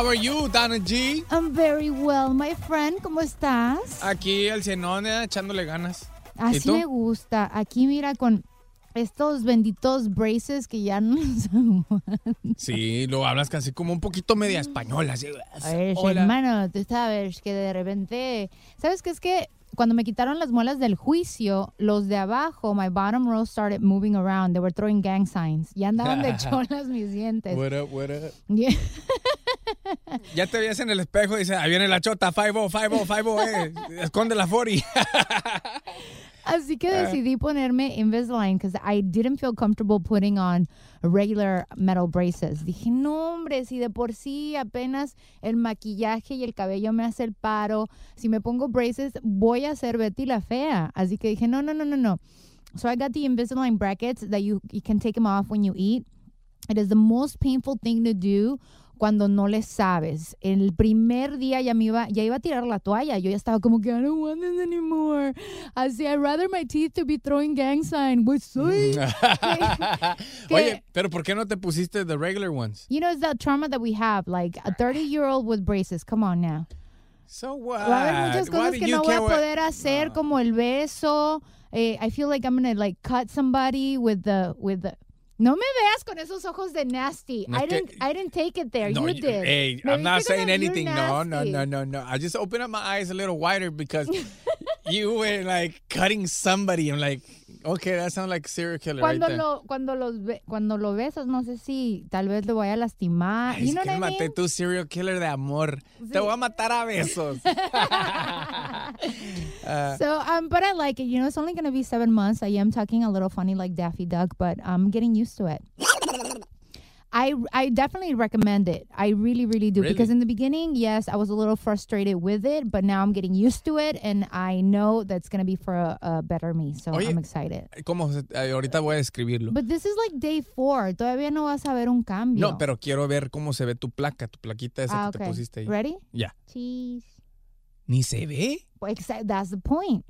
How are you, Dana G? I'm very well, my friend. ¿Cómo estás? Aquí el cenón eh, echándole ganas. ¿Y Así me gusta. Aquí mira con estos benditos braces que ya no. Sí, lo hablas casi como un poquito media española. así. Ay, Hola. hermano, tú sabes que de repente, ¿sabes qué es que cuando me quitaron las muelas del juicio, los de abajo, my bottom row started moving around. They were throwing gang signs. Ya andaban de cholas mis dientes. What up, what up? Yeah. Ya te veías en el espejo y dice, ahí viene la chota, 5-0, 5-0, 5-0, eh. Esconde la 40. Así que Ah. decidí ponerme Invisalign because I didn't feel comfortable putting on regular metal braces. Dije, no, hombre, si de por sí apenas el maquillaje y el cabello me hace el paro, si me pongo braces voy a ser Betty la fea. Así que dije, no, no, no, no, no. So I got the Invisalign brackets that you, you can take them off when you eat. It is the most painful thing to do cuando no le sabes. El primer día ya me iba, ya iba a tirar la toalla. Yo ya estaba como que I don't want this anymore. Así, I'd rather my teeth to be throwing gang sign. Pues soy. Oye, pero ¿por qué no te pusiste the regular ones? You know, it's that trauma that we have. Like a 30 year old with braces. Come on now. So what? Va a haber muchas cosas que no voy a poder hacer, como el beso. Eh, I feel like I'm gonna like cut somebody with the with the. No me veas con esos ojos de nasty. No, I didn't. I didn't take it there. No, you you- did. Hey, Me I'm not saying anything. No, no, no, no, no. I just opened up my eyes a little wider because you were like cutting somebody. I'm like, okay, that sounds like serial killer Cuando right there. lo cuando los ve- cuando lo besas, no sé si tal vez lo vaya a lastimar. Ay, you es know que what I maté mean? tu serial killer de amor. Te voy a matar a besos. Ah, So, um, but I like it. You know, it's only gonna be seven months. I am talking a little funny like Daffy Duck, but I'm getting used to it. I I definitely recommend it. I really, really do. Really? Because in the beginning, yes, I was a little frustrated with it, but now I'm getting used to it, and I know that's gonna be for a, a better me. So Oye, I'm excited. ¿Cómo? eh, ahorita voy a describirlo. But this is like day four. Todavía no vas a ver un cambio. No, pero quiero ver cómo se ve tu placa, tu plaquita esa Ah, que te okay. pusiste ahí. Ready? Ya. Cheese. Ni se ve. Well, that's the point.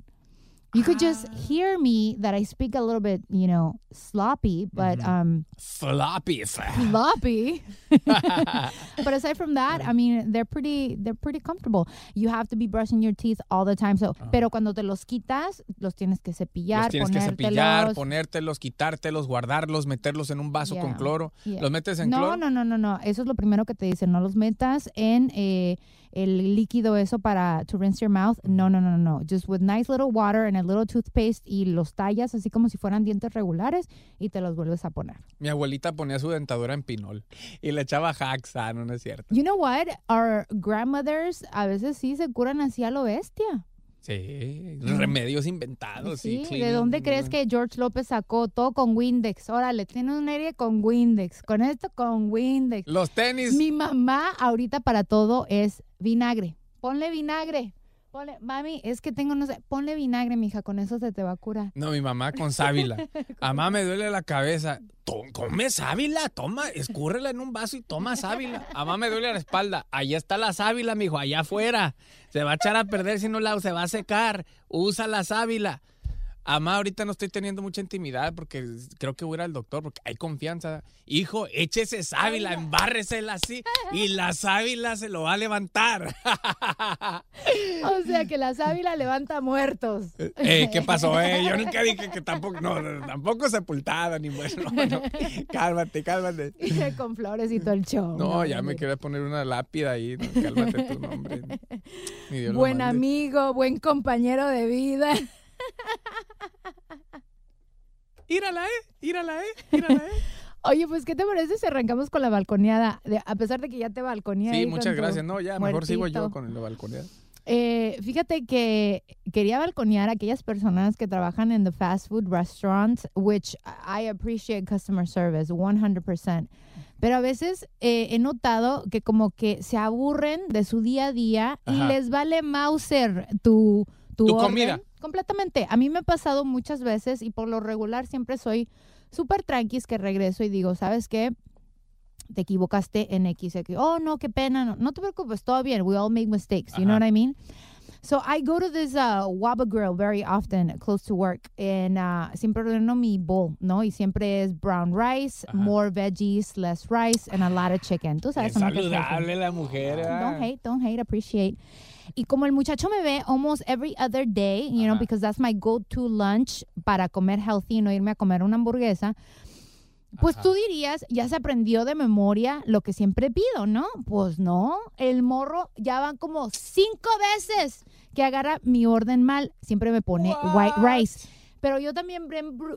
You could just hear me that I speak a little bit, you know, sloppy, but um Floppy. sloppy. but aside from that, I mean, they're pretty they're pretty comfortable. You have to be brushing your teeth all the time. So, pero cuando te los quitas, los tienes que cepillar, Los tienes que cepillar, ponértelos. ponértelos, quitártelos, guardarlos, meterlos en un vaso con cloro. yeah. ¿Los metes en no, cloro? No, no, no, no. Eso es lo primero que te dicen. No los metas en eh, el líquido eso para to rinse your mouth. No, no, no, no. Just with nice little water and a little toothpaste y los tallas así como si fueran dientes regulares y te los vuelves a poner. Mi abuelita ponía su dentadura en pinol y le echaba Haxa, no, no es cierto. You know what? Our grandmothers a veces sí se curan así a lo bestia. Sí, remedios inventados. Sí, ¿de dónde crees que George López sacó todo con Windex? Órale, tiene un aire con Windex, con esto con Windex. Los tenis. Mi mamá ahorita para todo es vinagre. Ponle vinagre. Ponle, mami, es que tengo, no sé, ponle vinagre, mija, con eso se te va a curar. No, mi mamá con sábila. Mamá me duele la cabeza. Come sábila, toma, escúrrela en un vaso y toma sábila. Mamá me duele la espalda. Allá está la sábila, mijo, allá afuera. Se va a echar a perder si no la se va a secar. Usa la sábila. Amá, ahorita no estoy teniendo mucha intimidad porque creo que voy a ir al doctor porque hay confianza. Hijo, échese sábila, embárresela así y la sábila se lo va a levantar. O sea que la sábila levanta muertos. Eh, ¿Qué pasó? Eh? Yo nunca dije que tampoco, no, no, tampoco sepultada ni bueno. no, no. Cálmate, cálmate. con flores y todo el show. No, ya me quería poner una lápida ahí. no, cálmate tu nombre. Buen amigo, buen compañero de vida. Írala, eh, írala, eh, írala, eh. Oye, pues, ¿qué te parece si arrancamos con la balconeada? De- a pesar de que ya te balconeé. Sí, muchas gracias. No, ya, mejor sigo yo con el balconeado. Eh, fíjate que quería balconear a aquellas personas que trabajan en the fast food restaurants, which I appreciate customer service 100%. Pero a veces eh, he notado que como que se aburren de su día a día y les vale Mauser tu, tu, Tu orden comida. Completamente. A mí me ha pasado muchas veces y por lo regular siempre soy súper tranquis que regreso y digo, ¿sabes qué? te equivocaste en X. X. Oh, no, qué pena. No, no te preocupes, todo bien. We all make mistakes. You know Ajá. what I mean? So I go to this uh, Waba Grill very often, close to work, and uh, siempre ordeno mi bowl, ¿no? Y siempre es brown rice, more veggies, less rice, and a lot of chicken. Tú sabes Es saludable la mujer. Don't hate, don't hate, appreciate. Y como el muchacho me ve almost every other day, you know, because that's my go-to lunch para comer healthy y no irme a comer una hamburguesa, pues Ajá. tú dirías, ya se aprendió de memoria lo que siempre pido, ¿no? Pues no, el morro ya van como cinco veces que agarra mi orden mal, siempre me pone white rice. Pero yo también,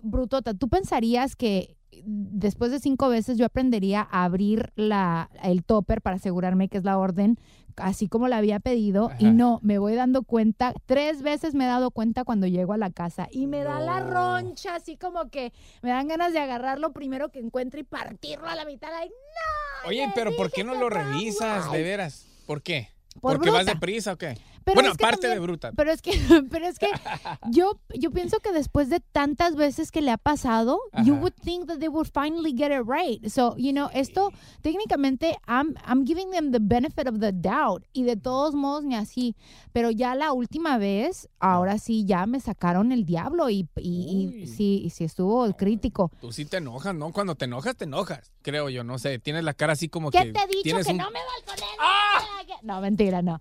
brutota, ¿tú pensarías que después de cinco veces yo aprendería a abrir la, el topper para asegurarme que es la orden así como la había pedido? Y no, me voy dando cuenta, tres veces me he dado cuenta cuando llego a la casa y me da la roncha, así como que me dan ganas de agarrar lo primero que encuentro y partirlo a la mitad. No, Oye, pero ¿por qué no lo revisas? De veras. ¿Por qué? Por ¿Porque vas deprisa o qué? Pero bueno, es que aparte de bruta. Pero es que, pero es que yo, yo pienso que después de tantas veces que le ha pasado, you would think that they would finally get it right. So, you know, esto técnicamente I'm, I'm giving them the benefit of the doubt y de todos modos ni así. Pero ya la última vez, ahora sí ya me sacaron el diablo y, y, sí, y sí estuvo crítico. Tú sí te enojas, ¿no? Cuando te enojas, te enojas. Creo yo, no sé. Tienes la cara así como ¿Qué que. te he dicho que un- no me balcones? No, mentira, no.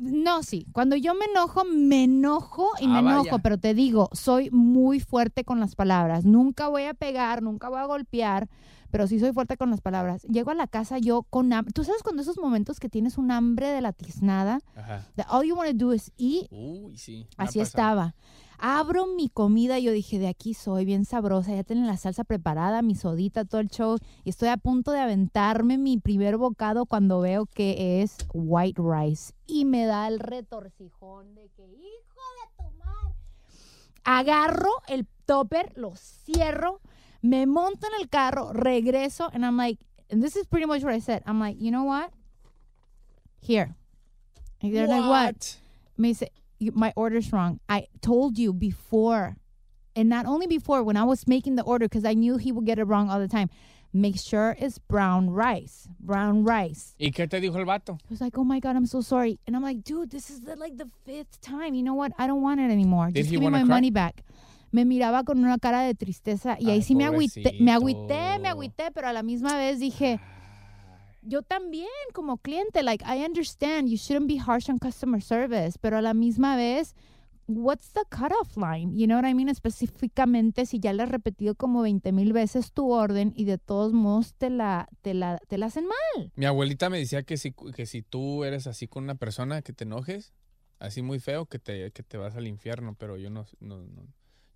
No, sí. Cuando yo me enojo, me enojo y me Ah, vaya. enojo, pero te digo, soy muy fuerte con las palabras. Nunca voy a pegar, nunca voy a golpear, pero sí soy fuerte con las palabras. Llego a la casa yo con hambre. ¿Tú sabes cuando esos momentos que tienes un hambre de la tiznada? Ajá. All you want to do is eat. Uy, sí. me Así pasado. Abro mi comida y yo dije, de aquí soy bien sabrosa, ya tienen la salsa preparada, mi sodita, todo el show. Y estoy a punto de aventarme mi primer bocado cuando veo que es white rice. Y me da el retorcijón de que, hijo de tu madre. Agarro el topper, lo cierro, me monto en el carro, regreso, and I'm like, and this is pretty much what I said. I'm like, you know what? Here. And they're like, what? me dice, "You- my order's wrong. I told you before. And not only before, when I was making the order, because I knew he would get it wrong all the time. make sure it's brown rice. Brown rice. ¿Y qué te dijo el vato? He was like, "Oh my god, I'm so sorry." And I'm like, "Dude, this is the, like the fifth time. You know what? I don't want it anymore. Did Just give me my cry? money back." Me miraba con una cara de tristeza y ahí Ay, sí me agüité, me agüité, me agüité, pero a la misma vez dije, ah. Yo también como cliente, like I understand you shouldn't be harsh on customer service, pero a la misma vez, what's the cutoff line? You know what I mean? Específicamente si ya le has repetido como 20 mil veces tu orden y de todos modos te la, te la, te la hacen mal. Mi abuelita me decía que si, que si tú eres así con una persona, que te enojes, así muy feo, que te, que te vas al infierno, pero yo no, no, no-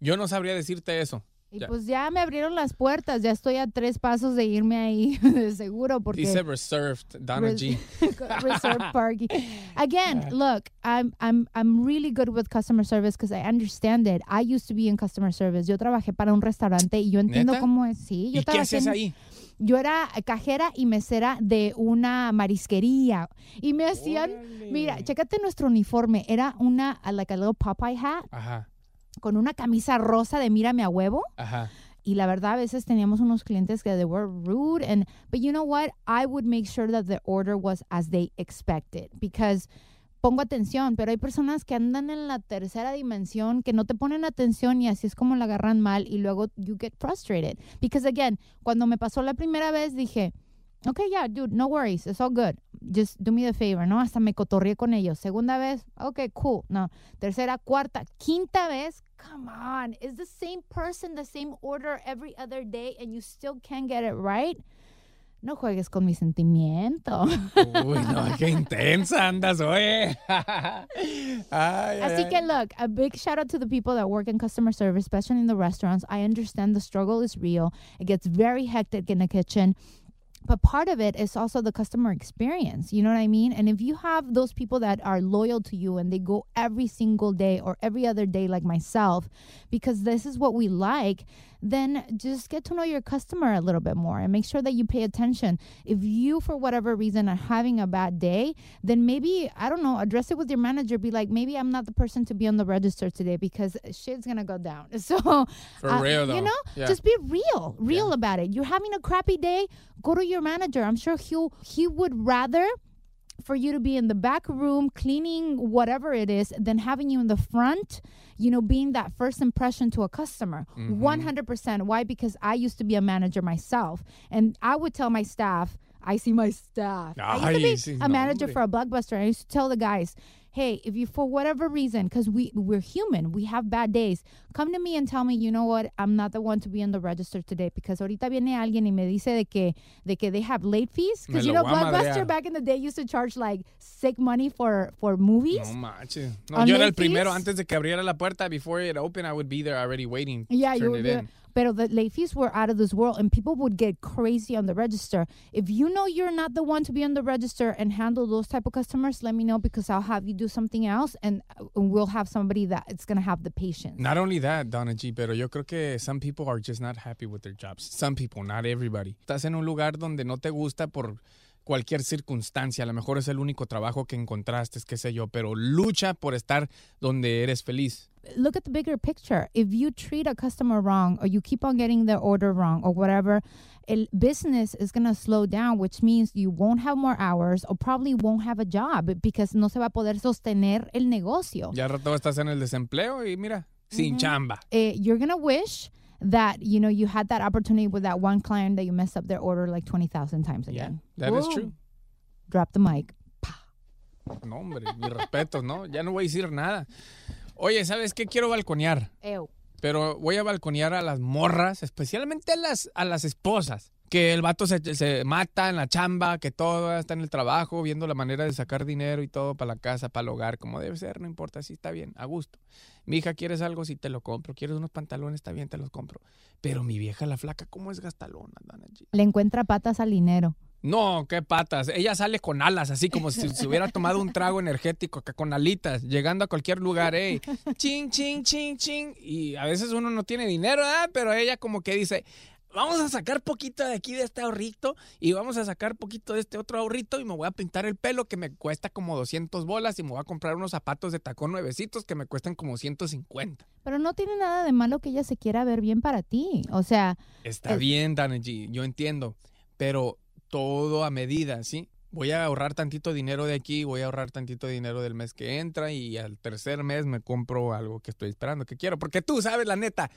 yo no sabría decirte eso. Y Ya. pues ya me abrieron las puertas, ya estoy a tres pasos de irme ahí, de seguro, porque... Dice reserved, Donna Res- G. Resort parking. Again, look, I'm I'm I'm really good with customer service because I understand it. I used to be in customer service. Yo trabajé para un restaurante y yo entiendo ¿Neta? cómo es. Sí, yo ¿Y qué trabajé hacías ahí? Yo era cajera y mesera de una marisquería y me hacían, mira, chécate nuestro uniforme, era una like a little Popeye hat Ajá, con una camisa rosa de mírame a huevo. Ajá. y la verdad a veces teníamos unos clientes que they were rude and but you know what I would make sure that the order was as they expected because pongo atención pero hay personas que andan en la tercera dimensión que no te ponen atención y así es como la agarran mal y luego you get frustrated. Because again cuando me pasó la primera vez dije Okay, yeah, dude, no worries. It's all good. Just do me the favor, ¿no? Hasta me cotorreé con ellos. Segunda vez, okay, cool. No. Tercera, cuarta, quinta vez, come on. Is the same person the same order every other day and you still can't get it right? No juegues con mi sentimiento. Uy, no, qué intensa andas, oye. Ay, ay, Así ay. que look, a big shout out to the people that work in customer service, especially in the restaurants. I understand the struggle is real. It gets very hectic in the kitchen. But part of it is also the customer experience. You know what I mean? And if you have those people that are loyal to you and they go every single day or every other day, like myself, because this is what we like, then just get to know your customer a little bit more and make sure that you pay attention. If you, for whatever reason, are having a bad day, then maybe, I don't know, address it with your manager. Be like, maybe I'm not the person to be on the register today because shit's going to go down. So, For uh, real, though. you know, Yeah. just be real, real about it. You're having a crappy day, go to your manager. I'm sure he'll, he would rather for you to be in the back room cleaning whatever it is than having you in the front, you know, being that first impression to a customer. Mm-hmm. 100%. Why? Because I used to be a manager myself and I would tell my staff, I see my staff. I used to be a manager for a blockbuster. I used to tell the guys, hey, if you for whatever reason, because we we're human, we have bad days, come to me and tell me, you know what, I'm not the one to be in the register today because ahorita viene alguien y me dice de que de que they have late fees because you know blockbuster back in the day used to charge like sick money for for movies. No manches. No, On yo era el primero fees? antes de que abriera la puerta. Before it opened, I would be there already waiting. Yeah, you, it Pero the late fees were out of this world, and people would get crazy on the register. If you know you're not the one to be on the register and handle those type of customers, let me know because I'll have you do something else, and uh, we'll have somebody that it's gonna have the patience. Not only that, Donna G, pero yo creo que some people are just not happy with their jobs. Some people, not everybody. Estás en un lugar donde no te gusta por cualquier circunstancia. A lo mejor es el único trabajo que encontraste, qué sé yo, pero lucha por estar donde eres feliz. Look at the bigger picture. If you treat a customer wrong, or you keep on getting their order wrong, or whatever, el business is gonna slow down, which means you won't have more hours, or probably won't have a job because no se va a poder sostener el negocio. Ya rato estás en el desempleo y mira, sin chamba. eh, you're gonna wish that you know you had that opportunity with that one client that you messed up their order like twenty thousand times Yeah, again. that is true. Drop the mic. No, hombre, mis respetos, ¿no? Ya no voy a decir nada. Oye, ¿sabes qué? Quiero balconear. Ew. Pero voy a balconear a las morras, especialmente a las, a las esposas. Que el vato se, se mata en la chamba, que todo está en el trabajo, viendo la manera de sacar dinero y todo para la casa, para el hogar, como debe ser, no importa, si está bien, a gusto. Mi hija, ¿quieres algo? Sí, te lo compro. ¿Quieres unos pantalones? Está bien, te los compro. Pero mi vieja, la flaca, ¿cómo es gastalona, Dana G? Le encuentra patas al dinero. No, qué patas. Ella sale con alas, así como si se hubiera tomado un trago energético, acá con alitas, llegando a cualquier lugar, ey, ching, ching, ching, ching. Y a veces uno no tiene dinero, ¿verdad? pero ella como que dice, vamos a sacar poquito de aquí de este ahorrito y vamos a sacar poquito de este otro ahorrito y me voy a pintar el pelo que me cuesta como 200 bolas y me voy a comprar unos zapatos de tacón nuevecitos que me cuestan como 150. Pero no tiene nada de malo que ella se quiera ver bien para ti. O sea, Está Es- bien, Dana G, yo entiendo, pero todo a medida, ¿sí? Voy a ahorrar tantito dinero de aquí, voy a ahorrar tantito dinero del mes que entra y al tercer mes me compro algo que estoy esperando, que quiero. Porque tú sabes, la neta,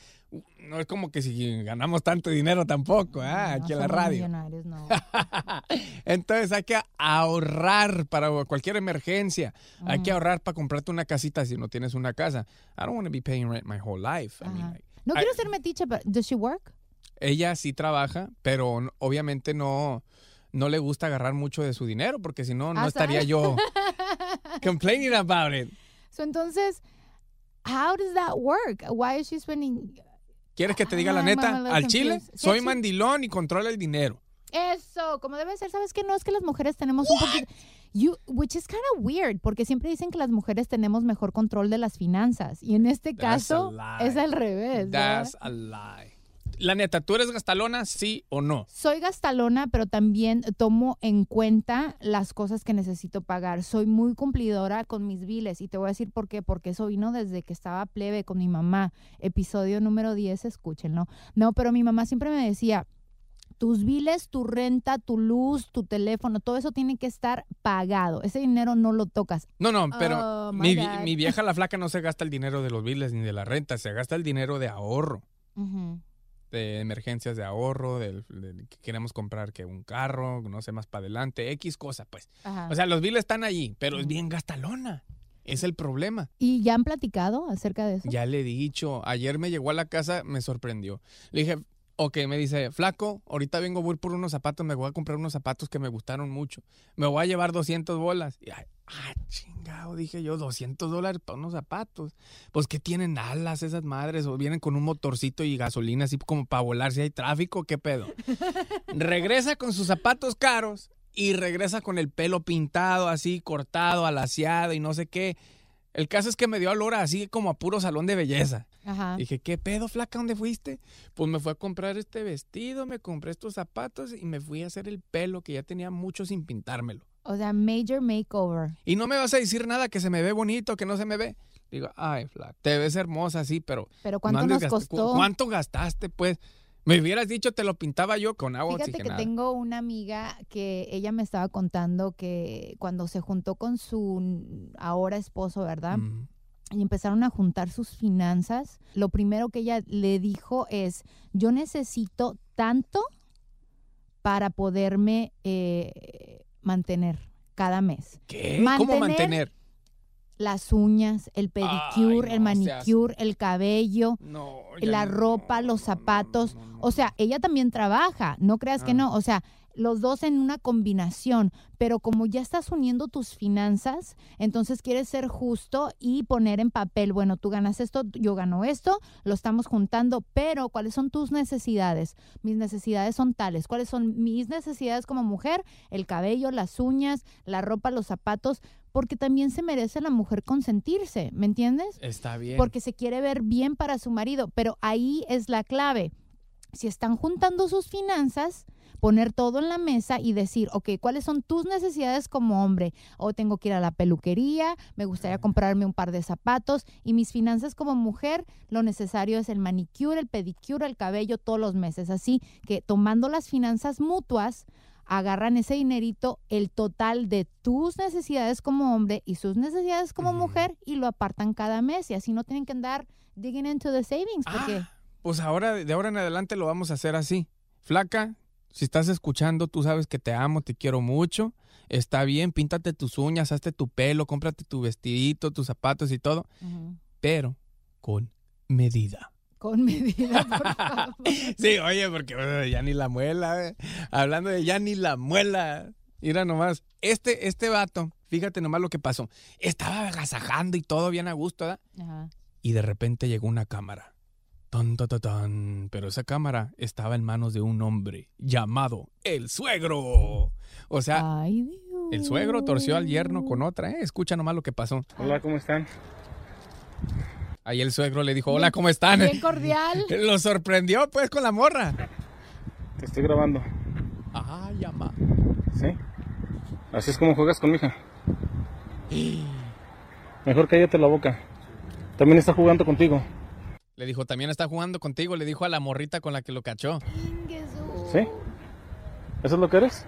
no es como que si ganamos tanto dinero tampoco, ¿ah? no aquí en la radio. no. Entonces hay que ahorrar para cualquier emergencia. Hay que ahorrar para comprarte una casita si no tienes una casa. I don't want to be paying rent my whole life. I mean, like, No I- quiero ser metiche, pero ¿does she work? ella sí trabaja, pero obviamente no, no le gusta agarrar mucho de su dinero, porque si no, no Ah, estaría yo complaining about it. So, entonces, how does that work? Why is she spending ¿Quieres que te diga la Ah, I'm neta? Al chile, confused. Sí, soy mandilón y controla el dinero. Eso, como debe ser, ¿sabes qué? No es que las mujeres tenemos un poquito you which is kind of weird porque siempre dicen que las mujeres tenemos mejor control de las finanzas y en este That's caso es al revés. ¿verdad? That's a lie. La neta, ¿tú eres gastalona, sí o no? Soy gastalona, pero también tomo en cuenta las cosas que necesito pagar. Soy muy cumplidora con mis biles y te voy a decir por qué, porque eso vino desde que estaba plebe con mi mamá. Episodio número 10, escúchenlo. No, pero mi mamá siempre me decía, tus biles, tu renta, tu luz, tu teléfono, todo eso tiene que estar pagado. Ese dinero no lo tocas. No, no, pero Oh, mi, vieja la flaca no se gasta el dinero de los biles ni de la renta, se gasta el dinero de ahorro. De emergencias de ahorro, del, del que queremos comprar que un carro, no sé, más para adelante, X cosa, pues. Ajá. O sea, los biles están allí, pero es bien gastalona. Es el problema. ¿Y ya han platicado acerca de eso? Ya le he dicho. Ayer me llegó a la casa, me sorprendió. Le dije, ok, me dice, flaco, ahorita vengo, voy por unos zapatos, me voy a comprar unos zapatos que me gustaron mucho. Me voy a llevar 200 bolas. Y, ay, ah, chingado, dije yo, 200 dólares para unos zapatos. Pues que tienen alas esas madres, o vienen con un motorcito y gasolina así como para volar si hay tráfico, ¿qué pedo? regresa con sus zapatos caros y regresa con el pelo pintado, así cortado, alaciado y no sé qué. El caso es que me dio olor así como a puro salón de belleza. Ajá. Dije, ¿qué pedo, flaca? ¿Dónde fuiste? Pues me fui a comprar este vestido, me compré estos zapatos y me fui a hacer el pelo que ya tenía mucho sin pintármelo. O sea, major makeover. Y no me vas a decir nada que se me ve bonito, que no se me ve. Digo, ay, flaca, te ves hermosa, sí, pero... Pero ¿cuánto nos costó? ¿cu- ¿Cuánto gastaste, pues? Me hubieras dicho, te lo pintaba yo con agua Fíjate que tengo una amiga que ella me estaba contando que cuando se juntó con su ahora esposo, ¿verdad? Mm. Y empezaron a juntar sus finanzas. Lo primero que ella le dijo es, yo necesito tanto para poderme eh, mantener cada mes. ¿Qué? ¿Cómo mantener? Las uñas, el pedicure, Ay, el manicure, el cabello, No, la no, ropa, los zapatos. O sea, ella también trabaja, no creas que Ah. no. O sea, los dos en una combinación, pero como ya estás uniendo tus finanzas, entonces quieres ser justo y poner en papel, bueno, tú ganas esto, yo gano esto, lo estamos juntando, pero ¿cuáles son tus necesidades? Mis necesidades son tales. ¿Cuáles son mis necesidades como mujer? El cabello, las uñas, la ropa, los zapatos, porque también se merece la mujer consentirse, ¿me entiendes? Está bien. porque se quiere ver bien para su marido, pero ahí es la clave. Si están juntando sus finanzas, poner todo en la mesa y decir, ok, ¿cuáles son tus necesidades como hombre? O tengo que ir a la peluquería, me gustaría comprarme un par de zapatos y mis finanzas como mujer, lo necesario es el manicure, el pedicure, el cabello todos los meses. Así que tomando las finanzas mutuas, agarran ese dinerito, el total de tus necesidades como hombre y sus necesidades como mujer y lo apartan cada mes y así no tienen que andar digging into the savings porque Ah, pues ahora, de ahora en adelante lo vamos a hacer así. Flaca, si estás escuchando, tú sabes que te amo, te quiero mucho. Está bien, píntate tus uñas, hazte tu pelo, cómprate tu vestidito, tus zapatos y todo, pero con medida. con medida, por favor. Sí, oye, porque ya ni la muela, eh. hablando de ya ni la muela. Mira nomás, este, este vato, fíjate nomás lo que pasó. Estaba agasajando y todo bien a gusto, ¿verdad? Ajá. y de repente llegó una cámara. Tan, tan, tan, tan. Pero esa cámara estaba en manos de un hombre llamado el suegro. O sea, Ay, Dios. el suegro torció al yerno con otra, ¿eh? Escucha nomás lo que pasó. Hola, ¿cómo están? Ahí el suegro le dijo, hola, ¿cómo están? Bien cordial. Lo sorprendió pues con la morra. Te estoy grabando. Ay, ama. ¿Sí? Así es como juegas con mi hija. Mejor cállate la boca. También está jugando contigo. Le dijo, también está jugando contigo. Le dijo a la morrita con la que lo cachó. ¿Sí? ¿Eso es lo que eres?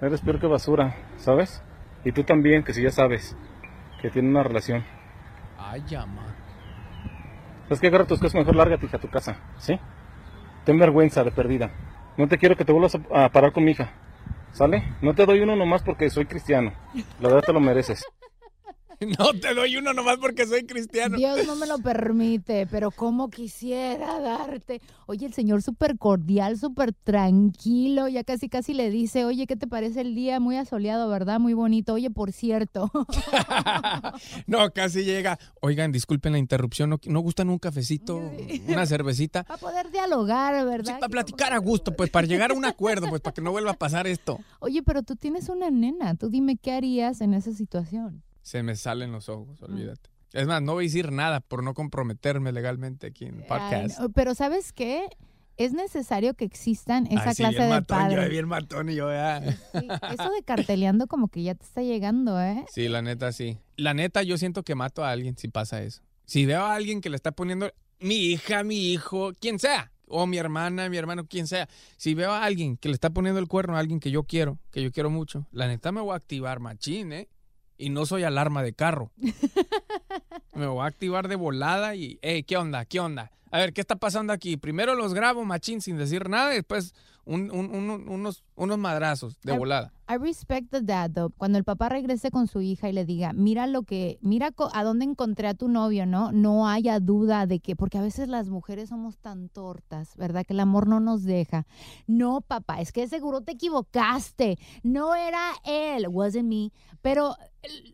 Eres peor que basura, ¿sabes? Y tú también, que si ya sabes que tiene una relación. Ay, ama. ¿Sabes qué? Agarra tus cosas, mejor lárgate hija, a tu casa, ¿sí? Ten vergüenza de perdida. No te quiero que te vuelvas a, a parar con mi hija. ¿Sale? No te doy uno nomás porque soy cristiano. La verdad te lo mereces. No te doy uno nomás porque soy cristiano. Dios no me lo permite, pero como quisiera darte. Oye, el señor súper cordial, súper tranquilo, ya casi casi le dice, oye, ¿qué te parece el día? Muy asoleado, ¿verdad? Muy bonito. Oye, por cierto. no, casi llega. Oigan, disculpen la interrupción, ¿no, no gustan un cafecito, una cervecita? Para poder dialogar, ¿verdad? Sí, para platicar a gusto, pues para llegar a un acuerdo, pues para que no vuelva a pasar esto. Oye, pero tú tienes una nena, tú dime qué harías en esa situación se me salen los ojos, olvídate. Es más, no voy a decir nada por no comprometerme legalmente aquí en el podcast. Ay, pero ¿sabes qué? Es necesario que existan esa sí, clase bien de matón, padres. Yo bien matón y yo, ya. Sí, eso de carteleando como que ya te está llegando, ¿eh? Sí, la neta, sí. La neta, yo siento que mato a alguien si pasa eso. Si veo a alguien que le está poniendo mi hija, mi hijo, quien sea, o mi hermana, mi hermano, quien sea. Si veo a alguien que le está poniendo el cuerno a alguien que yo quiero, que yo quiero mucho, la neta me voy a activar machín, ¿eh? Y no soy alarma de carro. Me voy a activar de volada y, hey, ¿qué onda? ¿Qué onda? A ver, ¿qué está pasando aquí? Primero los grabo, machín, sin decir nada, y después un, un, un, unos, unos madrazos de I, volada. I respect the dad, though. Cuando el papá regrese con su hija y le diga, mira lo que, mira a dónde encontré a tu novio, ¿no? No haya duda de que, porque a veces las mujeres somos tan tortas, ¿verdad? Que el amor no nos deja. No, papá, es que seguro te equivocaste. No era él, wasn't me. Pero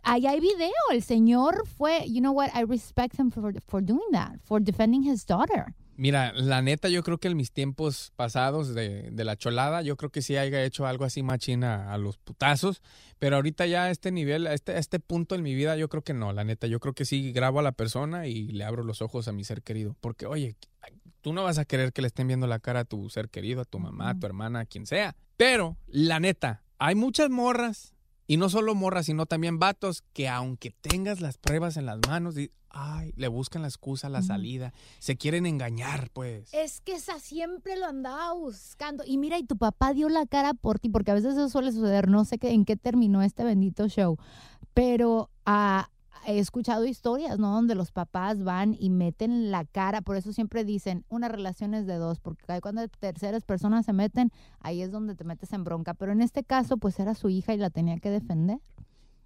ahí hay video. El señor fue, you know what? I respect him for, for doing that, for defending his daughter. Mira, la neta, yo creo que en mis tiempos pasados de, de la cholada, yo creo que sí haya hecho algo así machina a los putazos, pero ahorita ya a este nivel, a este, a este punto en mi vida, yo creo que no, la neta, yo creo que sí grabo a la persona y le abro los ojos a mi ser querido, porque oye, tú no vas a querer que le estén viendo la cara a tu ser querido, a tu mamá, a tu hermana, a quien sea, pero la neta, hay muchas morras y no solo morras, sino también vatos que aunque tengas las pruebas en las manos, ay, le buscan la excusa, la salida, se quieren engañar, pues. Es que esa siempre lo andaba buscando. Y mira, y tu papá dio la cara por ti, porque a veces eso suele suceder, no sé qué, en qué terminó este bendito show, pero uh, he escuchado historias, ¿no? Donde los papás van y meten la cara, por eso siempre dicen, una relación es de dos, porque cuando terceras personas se meten, ahí es donde te metes en bronca. Pero en este caso, pues era su hija y la tenía que defender.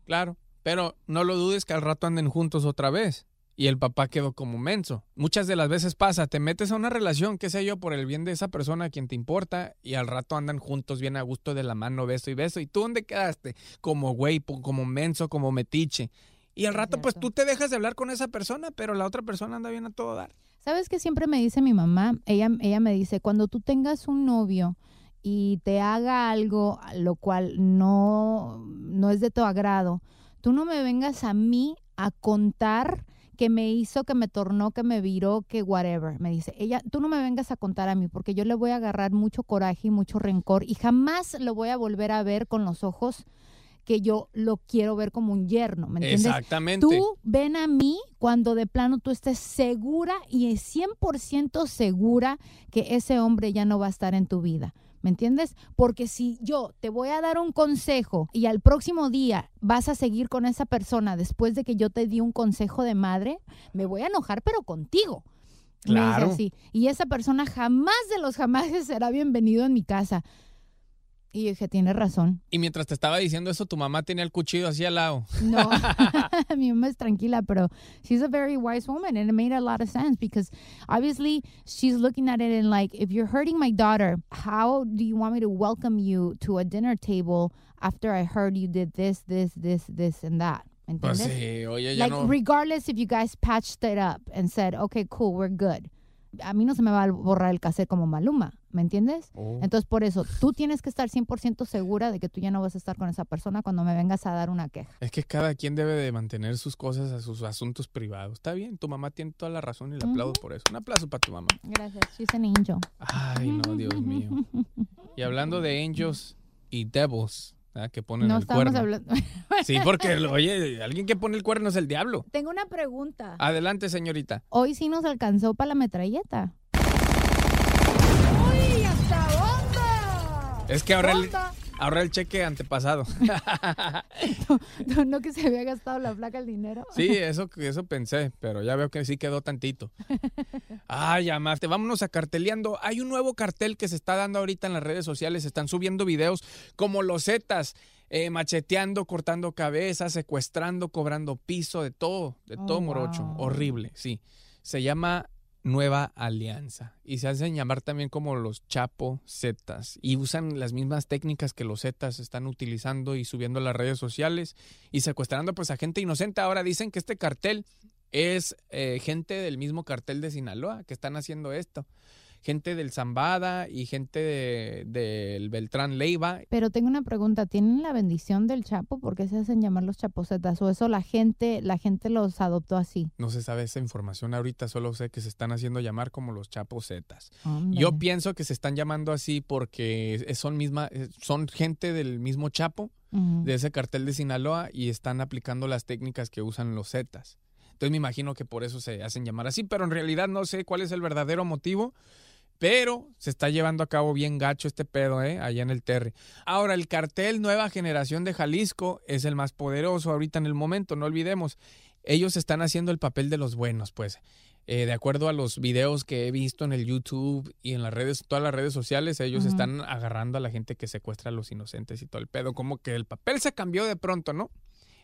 Claro, pero no lo dudes que al rato anden juntos otra vez. Y el papá quedó como menso. Muchas de las veces pasa, te metes a una relación, qué sé yo, por el bien de esa persona a quien te importa, y al rato andan juntos bien a gusto de la mano, beso y beso. ¿Y tú dónde quedaste? Como güey, como menso, como metiche. Y al rato, pues tú te dejas de hablar con esa persona, pero la otra persona anda bien a todo dar. ¿Sabes qué siempre me dice mi mamá? Ella, ella me dice, cuando tú tengas un novio y te haga algo lo cual no, no es de tu agrado, tú no me vengas a mí a contar que me hizo, que me tornó, que me viró, que whatever. Me dice, ella, tú no me vengas a contar a mí porque yo le voy a agarrar mucho coraje y mucho rencor y jamás lo voy a volver a ver con los ojos que yo lo quiero ver como un yerno, ¿me entiendes? Exactamente. Tú ven a mí cuando de plano tú estés segura y 100% segura que ese hombre ya no va a estar en tu vida. ¿Me entiendes? Porque si yo te voy a dar un consejo y al próximo día vas a seguir con esa persona después de que yo te di un consejo de madre, me voy a enojar, pero contigo. Claro. Así. Y esa persona jamás de los jamás será bienvenido en mi casa. Y dije, tiene razón. Y mientras te estaba diciendo eso, tu mamá tenía el cuchillo así al lado. No, mi mamá es tranquila, pero she's a very wise woman and it made a lot of sense because obviously she's looking at it and like, if you're hurting my daughter, how do you want me to welcome you to a dinner table after I heard you did this, this, this, this, and that? Pues sí, oye, ya like, no... regardless if you guys patched it up and said, okay, cool, we're good. A mí no se me va a borrar el cassette como Maluma, ¿me entiendes? Oh. Entonces, por eso, tú tienes que estar 100% segura de que tú ya no vas a estar con esa persona cuando me vengas a dar una queja. Es que cada quien debe de mantener sus cosas a sus asuntos privados. Está bien, tu mamá tiene toda la razón y le aplaudo por eso. Un aplauso para tu mamá. Gracias, she's an angel. Ay, no, Dios mío. Y hablando de angels y devils, ¿verdad? que ponen No el estamos cuerno. hablando. Sí, porque, oye, alguien que pone el cuerno es el diablo. Tengo una pregunta. Adelante, señorita. Hoy sí nos alcanzó para la metralleta. ¡Uy, hasta onda! Es que ahora el, Ahora el cheque antepasado. No, no que se había gastado la placa el dinero. Sí, eso, eso pensé, pero ya veo que sí quedó tantito. Ay, amaste, vámonos a carteleando. Hay un nuevo cartel que se está dando ahorita en las redes sociales. Están subiendo videos como los Zetas, eh, macheteando, cortando cabezas, secuestrando, cobrando piso, de todo, de Oh, todo morocho. wow. Horrible, sí. Se llama Nueva Alianza y se hacen llamar también como los Chapo Zetas y usan las mismas técnicas que los Zetas están utilizando y subiendo a las redes sociales y secuestrando pues a gente inocente. Ahora dicen que este cartel es eh, gente del mismo cartel de Sinaloa que están haciendo esto. Gente del Zambada y gente de- del Beltrán Leiva. Pero tengo una pregunta, ¿tienen la bendición del Chapo? ¿Por qué se hacen llamar los chapocetas? ¿O eso la gente, la gente los adoptó así? No se sabe esa información ahorita, solo sé que se están haciendo llamar como los Chapo Zetas. Ándale. Yo pienso que se están llamando así porque son misma, eh, son gente del mismo Chapo, de ese cartel de Sinaloa, y están aplicando las técnicas que usan los Zetas. Entonces me imagino que por eso se hacen llamar así, pero en realidad no sé cuál es el verdadero motivo. Pero se está llevando a cabo bien gacho este pedo, ¿eh? Allá en el Terry. Ahora, el cartel Nueva Generación de Jalisco es el más poderoso ahorita en el momento, no olvidemos. Ellos están haciendo el papel de los buenos, pues. Eh, de acuerdo a los videos que he visto en el YouTube y en las redes, todas las redes sociales, ellos están agarrando a la gente que secuestra a los inocentes y todo el pedo. Como que el papel se cambió de pronto, ¿no?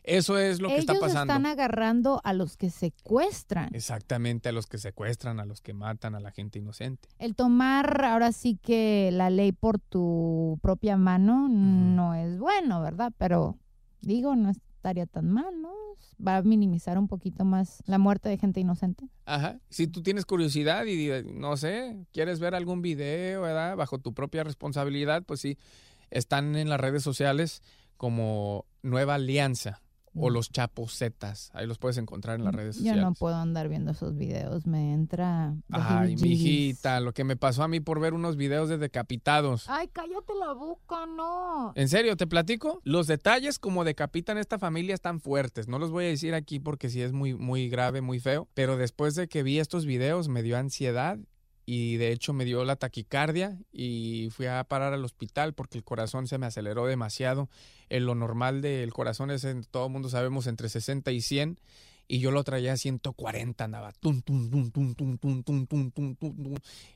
Eso es lo que está pasando. están agarrando a los que secuestran. Exactamente, a los que secuestran, a los que matan a la gente inocente. El tomar ahora sí que la ley por tu propia mano no es bueno, ¿verdad? Pero digo, no estaría tan mal, ¿no? Va a minimizar un poquito más la muerte de gente inocente. Ajá. Si tú tienes curiosidad y no sé, quieres ver algún video, ¿verdad? Bajo tu propia responsabilidad, pues sí, están en las redes sociales como Nueva Alianza o los Chapos Zetas. Ahí los puedes encontrar en las redes Yo sociales. no puedo andar viendo esos videos, me entra... Ay, mijita, lo que me pasó a mí por ver unos videos de decapitados. Ay, cállate la boca, no. ¿En serio? ¿Te platico? Los detalles como decapitan esta familia están fuertes. No los voy a decir aquí porque sí es muy, muy grave, muy feo. Pero después de que vi estos videos me dio ansiedad y de hecho me dio la taquicardia y fui a parar al hospital porque el corazón se me aceleró demasiado. En lo normal del corazón es, en, todo el mundo sabemos, entre 60 y 100 y yo lo traía a 140, andaba.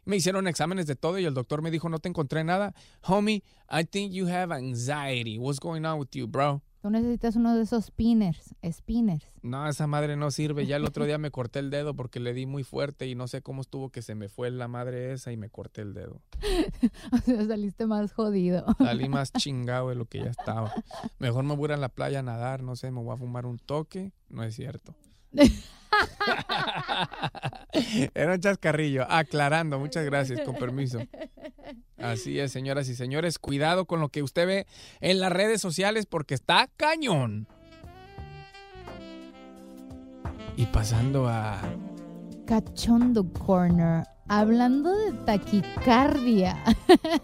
Me hicieron exámenes de todo y el doctor me dijo, no te encontré nada. Homie, I think you have anxiety. What's going on with you, bro? Tú necesitas uno de esos spinners, spinners. No, esa madre no sirve. Ya el otro día me corté el dedo porque le di muy fuerte y no sé cómo estuvo que se me fue la madre esa y me corté el dedo. o sea, saliste más jodido. Salí más chingado de lo que ya estaba. Mejor me voy a ir a la playa a nadar, no sé, me voy a fumar un toque. No es cierto. Era un chascarrillo. Aclarando, muchas gracias, con permiso. Así es, señoras y señores. Cuidado con lo que usted ve en las redes sociales porque está cañón. Y pasando a... Cachondo Corner. Hablando de taquicardia.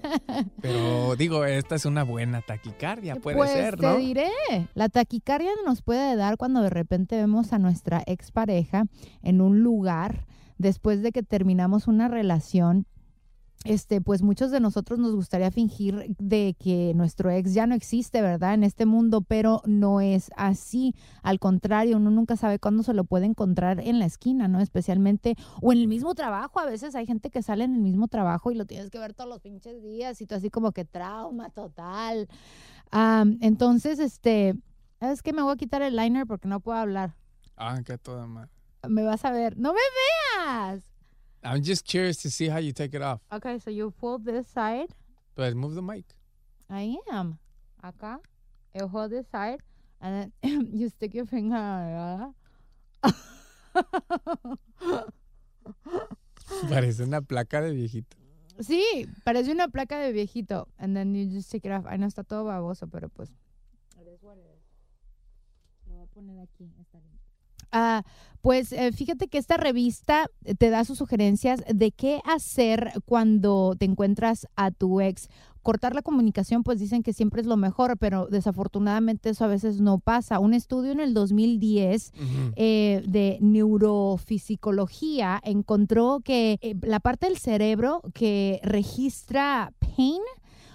Pero digo, esta es una buena taquicardia, puede pues ser, te ¿no? diré, la taquicardia nos puede dar cuando de repente vemos a nuestra expareja en un lugar después de que terminamos una relación. Este, pues muchos de nosotros nos gustaría fingir de que nuestro ex ya no existe, ¿verdad? En este mundo, pero no es así. Al contrario, uno nunca sabe cuándo se lo puede encontrar en la esquina, ¿no? Especialmente, o en el mismo trabajo. A veces hay gente que sale en el mismo trabajo y lo tienes que ver todos los pinches días y tú así como que trauma total. Entonces, este, es que me voy a quitar el liner porque no puedo hablar. Ah, que toda madre. Me vas a ver. ¡No me veas! I'm just curious to see how you take it off. Okay, so you pull this side. But move the mic. I am. Acá. You hold this side. And then you stick your finger. ¿verdad? Parece una placa de viejito. Sí, parece una placa de viejito. And then you just take it off. Ay, no está todo baboso, pero pues. Lo voy a poner aquí. Está bien. Ah, pues eh, fíjate que esta revista te da sus sugerencias de qué hacer cuando te encuentras a tu ex. Cortar la comunicación, pues dicen que siempre es lo mejor, pero desafortunadamente eso a veces no pasa. Un estudio en el 2010 eh, de neurofisicología encontró que eh, la parte del cerebro que registra pain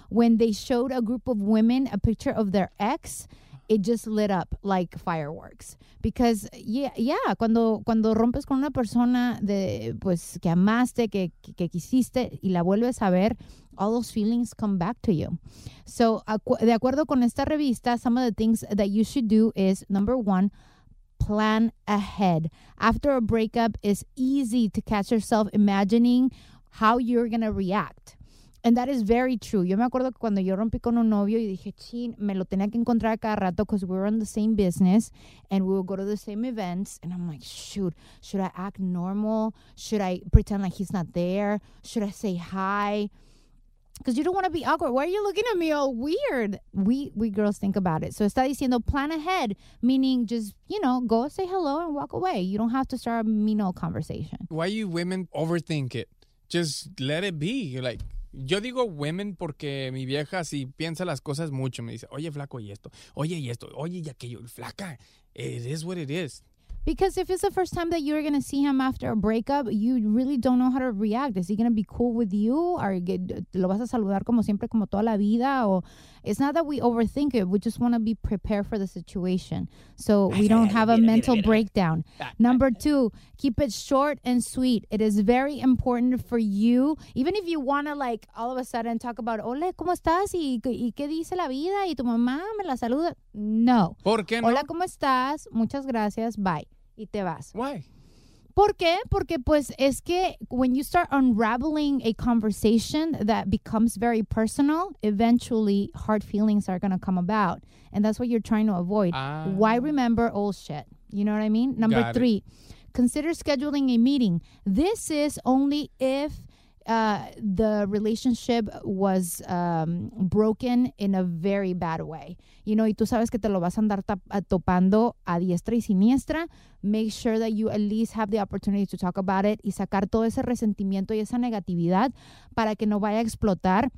when they showed a group of women a picture of their ex, it just lit up like fireworks. Because, yeah, yeah cuando, cuando rompes con una persona de, pues, que amaste, que, que, quisiste y la vuelves a ver, all those feelings come back to you. So, acu de acuerdo con esta revista, some of the things that you should do is number one, plan ahead. After a breakup, it's easy to catch yourself imagining how you're going to react. And that is very true. Yo me acuerdo que cuando yo rompí con un novio y dije, chin, me lo tenía que encontrar cada rato because we were in the same business and we would go to the same events. And I'm like, shoot, should I act normal? Should I pretend like he's not there? Should I say hi? Because you don't want to be awkward. Why are you looking at me all weird? We we girls think about it. So está diciendo plan ahead, meaning just, you know, go say hello and walk away. You don't have to start a mean old conversation. Why you women overthink it? Just let it be. You're like, yo digo women porque mi vieja si piensa las cosas mucho. Me dice, oye, flaco, y esto. Oye, y esto. Oye, y aquello. Flaca, it is what it is. Because if it's the first time that you're to see him after a breakup, you really don't know how to react. Is he to be cool with you? Or lo vas a saludar como siempre, como toda la vida? Or it's not that we overthink it. We just want to be prepared for the situation. So we don't have a mental breakdown. Number two, keep it short and sweet. It is very important for you. Even if you want to like all of a sudden talk about, hola, ¿cómo estás? ¿Y, ¿Y qué dice la vida? ¿Y tu mamá me la saluda? No. ¿Por qué no? Hola, ¿cómo estás? Muchas gracias. Bye. y te vas. Why? ¿Por qué? Porque pues es que when you start unraveling a conversation that becomes very personal, eventually hard feelings are going to come about. And that's what you're trying to avoid. Ah. Why remember old shit? You know what I mean? Number Got it. three, consider scheduling a meeting. This is only if uh, the relationship was um, broken in a very bad way. You know, y tú sabes que te lo vas a andar topando a diestra y siniestra. Make sure that you at least have the opportunity to talk about it y sacar todo ese resentimiento y esa negatividad para que no vaya a explotar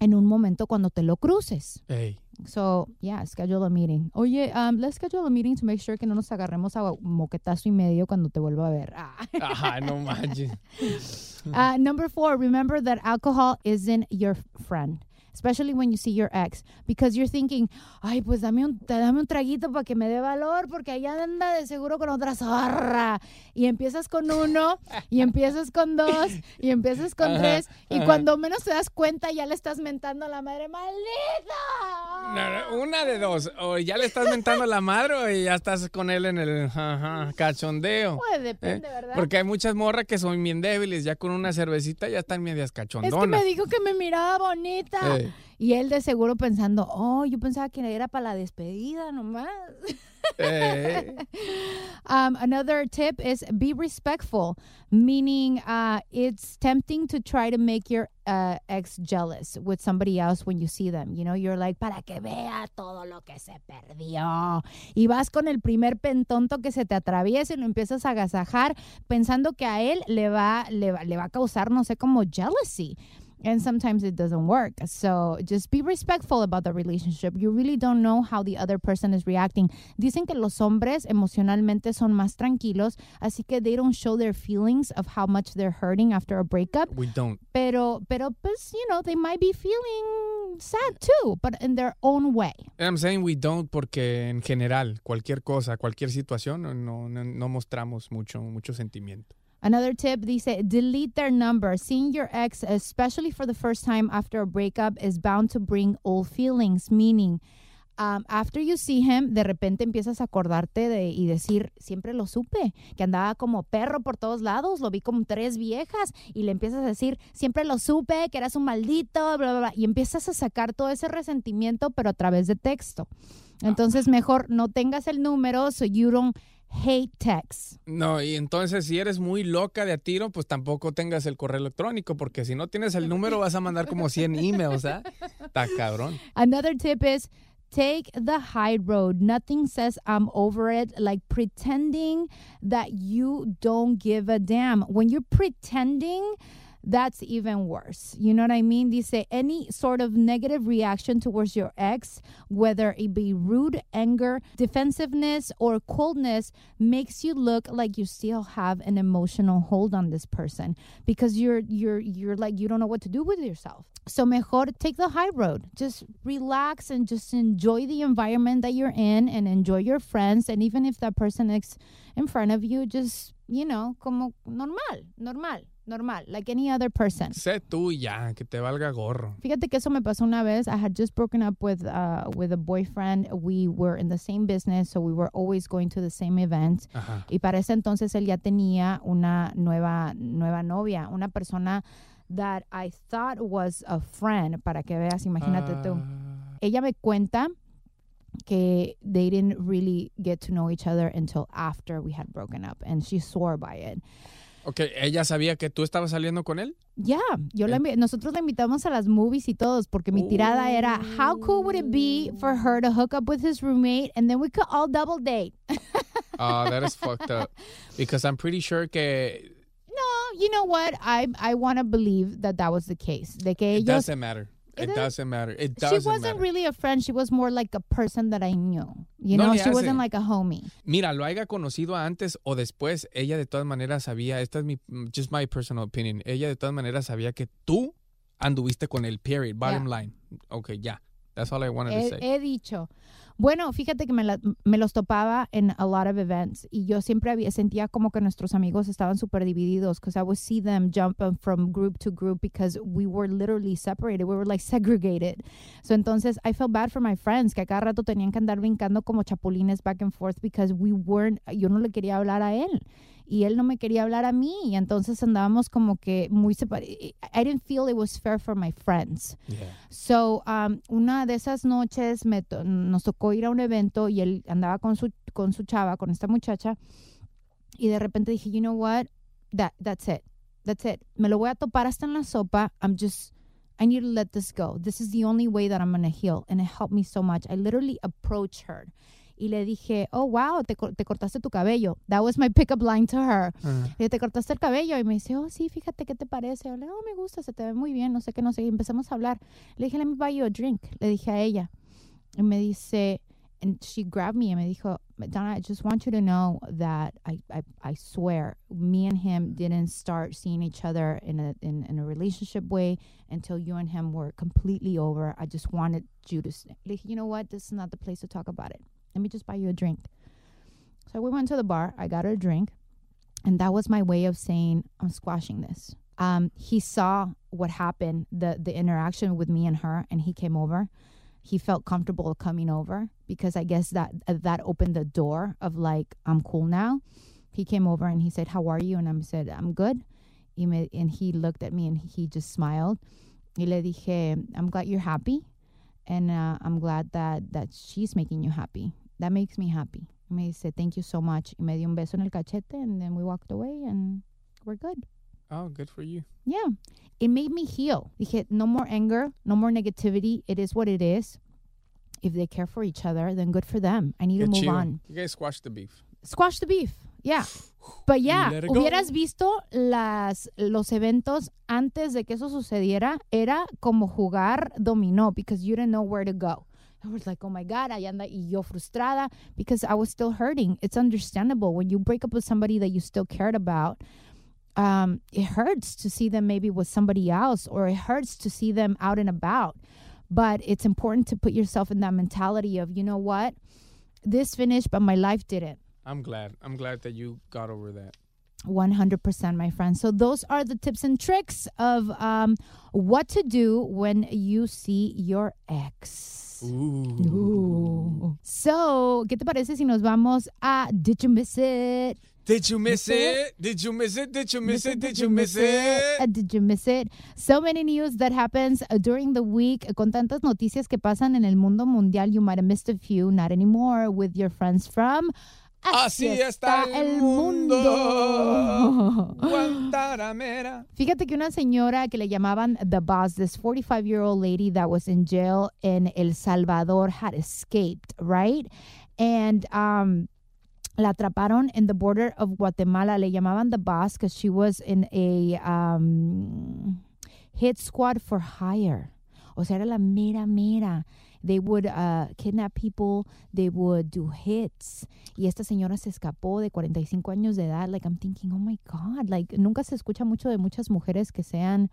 en un momento cuando te lo cruces. So, yeah, schedule a meeting. Oye, um, let's schedule a meeting to make sure que no nos agarremos a moquetazo y medio cuando te vuelva a ver. Ah. Ajá, no manches. Uh, number four, remember that alcohol isn't your friend, especially when you see your ex, because you're thinking, ay, pues dame un, dame un traguito para que me dé valor, porque allá anda de seguro con otra zorra. Y empiezas con uno, y empiezas con dos, y empiezas con Ajá, tres, y ajá. cuando menos te das cuenta ya le estás mentando a la madre, ¡maldita! Una de dos. O ya le estás mentando a la madre o ya estás con él en el ajá, cachondeo. Pues depende, Eh, ¿verdad? Porque hay muchas morras que son bien débiles. Ya con una cervecita ya están medias Es que cachondonas. me dijo que me miraba bonita. Ey. Y él de seguro pensando, oh, yo pensaba que era para la despedida nomás. Um, another tip is be respectful, meaning uh, it's tempting to try to make your uh, ex jealous with somebody else when you see them. You know, you're like, para que vea todo lo que se perdió. Y vas con el primer pentonto que se te atraviesa y lo empiezas a agasajar pensando que a él le va, le va, le va a causar, no sé, como jealousy. And sometimes it doesn't work. So just be respectful about the relationship. You really don't know how the other person is reacting. Dicen que los hombres emocionalmente son más tranquilos, así que they don't show their feelings of how much they're hurting after a breakup. We don't. Pero, pero, pues, you know, they might be feeling sad too, but in their own way. I'm saying we don't porque en general, cualquier cosa, cualquier situación, no, no, no mostramos mucho, mucho sentimiento. Another tip dice delete their number. Seeing your ex, especially for the first time after a breakup, is bound to bring old feelings. Meaning, um, after you see him, de repente empiezas a acordarte de y decir, siempre lo supe, que andaba como perro por todos lados, lo vi como tres viejas y le empiezas a decir, siempre lo supe, que eras un maldito, bla, bla, bla, y empiezas a sacar todo ese resentimiento, pero a través de texto. Entonces, mejor no tengas el número so you don't hate texts. No, y entonces si eres muy loca de a tiro, pues tampoco tengas el correo electrónico, porque si no tienes el número vas a mandar como 100 emails, ¿ah? Está cabrón. Another tip is take the high road. Nothing says I'm over it like pretending that you don't give a damn. When you're pretending, that's even worse. You know what I mean? Dice any sort of negative reaction towards your ex, whether it be rude, anger, defensiveness, or coldness, makes you look like you still have an emotional hold on this person because you're you're you're like you don't know what to do with yourself. So mejor take the high road. Just relax and just enjoy the environment that you're in and enjoy your friends. And even if that person is in front of you, just, you know, como normal, normal. Normal, like any other person. Sé tú ya, que te valga gorro. Fíjate que eso me pasó una vez. I had just broken up with uh, with a boyfriend. We were in the same business, so we were always going to the same events. Ajá. Y para ese entonces él ya tenía una nueva nueva novia, una persona that I thought was a friend, para que veas, imagínate uh... tú. Ah. Ella me cuenta que they didn't really get to know each other until after we had broken up, and she swore by it. Ok, ¿ella sabía que tú estabas saliendo con él? Ya, yo la, nosotros la invitamos a las movies y todos porque mi tirada era how cool would it be for her to hook up with his roommate and then we could all double date. Oh, that is fucked up. Because I'm pretty sure que No, you know what? I I want to believe that that was the case. De que ellos, It doesn't matter. It, doesn't matter. It doesn't She wasn't matter. really a friend. She was more like a person that I knew. You no know, she hace. wasn't like a homie. Mira, lo haya conocido antes o después, ella de todas maneras sabía, esta es mi, just my personal opinion, ella de todas maneras sabía que tú anduviste con el period, bottom yeah. line. Ok, ya. Yeah. That's all I wanted he, to say. He dicho. Bueno, fíjate que me, la, me, los topaba en a lot of events y yo siempre había, sentía como que nuestros amigos estaban súper divididos because I would see them jump from group to group because we were literally separated. We were like segregated. So entonces I felt bad for my friends que a cada rato tenían que andar brincando como chapulines back and forth because we weren't, yo no le quería hablar a él y él no me quería hablar a mí y entonces andábamos como que muy separados. I didn't feel it was fair for my friends. Yeah. So, um, una de esas noches me to nos tocó ir a un evento y él andaba con su, con su chava, con esta muchacha y de repente dije, you know what, that, that's it, that's it. Me lo voy a topar hasta en la sopa. I'm just... I need to let this go. This is the only way that I'm going to heal. And it helped me so much. I literally approached her y le dije, oh, wow, te, te cortaste tu cabello. That was my pickup line to her. Uh. Y te cortaste el cabello. Y me dice, oh, sí, fíjate, ¿qué te parece? le oh, me gusta, se te ve muy bien, no sé qué, no sé. Y empezamos a hablar. Le dije, let me buy you a drink. Le dije a ella. Y me dice, and she grabbed me and me dijo, Donna, I just want you to know that I, I, I swear, me and him didn't start seeing each other in a in, in a relationship way until you and him were completely over. I just wanted you to, like, you know what? This is not the place to talk about it. Let me just buy you a drink. So we went to the bar. I got her a drink. And that was my way of saying, I'm squashing this. Um, he saw what happened, the, the interaction with me and her, and he came over. He felt comfortable coming over because I guess that uh, that opened the door of like, I'm cool now. He came over and he said, How are you? And I said, I'm good. And he looked at me and he just smiled. Y le dije, I'm glad you're happy and uh, I'm glad that that she's making you happy. That makes me happy. Me dice, thank you so much. Y me dio un beso en el cachete, and then we walked away, and we're good. Oh, good for you. Yeah. It made me heal. Dije, no more anger, no more negativity. It is what it is. If they care for each other, then good for them. I need to move on. You guys squash the beef. Squash the beef. Yeah. But yeah, hubieras visto las, los eventos antes de que eso sucediera, era como jugar dominó because you didn't know where to go. I was like, oh my God, I anda y yo frustrada because I was still hurting. It's understandable when you break up with somebody that you still cared about. Um, it hurts to see them maybe with somebody else, or it hurts to see them out and about. But it's important to put yourself in that mentality of, you know what, this finished, but my life didn't. I'm glad. I'm glad that you got over that. 100% my friend so those are the tips and tricks of um, what to do when you see your ex Ooh. Ooh. so ¿qué te parece si nos vamos a Did You Miss It? Did you miss it? Did you miss it? Did you miss it? Did you miss it? Did you miss it? So many news that happens uh, during the week. Con tantas noticias que pasan en el mundo mundial, you might have missed a few. Not anymore with your friends from Así está el mundo. Guantanamera. Fíjate que una señora que le llamaban The Boss, this 45 year old lady that was in jail in El Salvador, had escaped, right? And um, la atraparon in the border of Guatemala. Le llamaban The Boss because she was in a um, hit squad for hire. O sea, era la mera, mera. They would uh, kidnap people, they would do hits. Y esta señora se escapó de 45 años de edad. Like, I'm thinking, oh my God. Like, nunca se escucha mucho de muchas mujeres que sean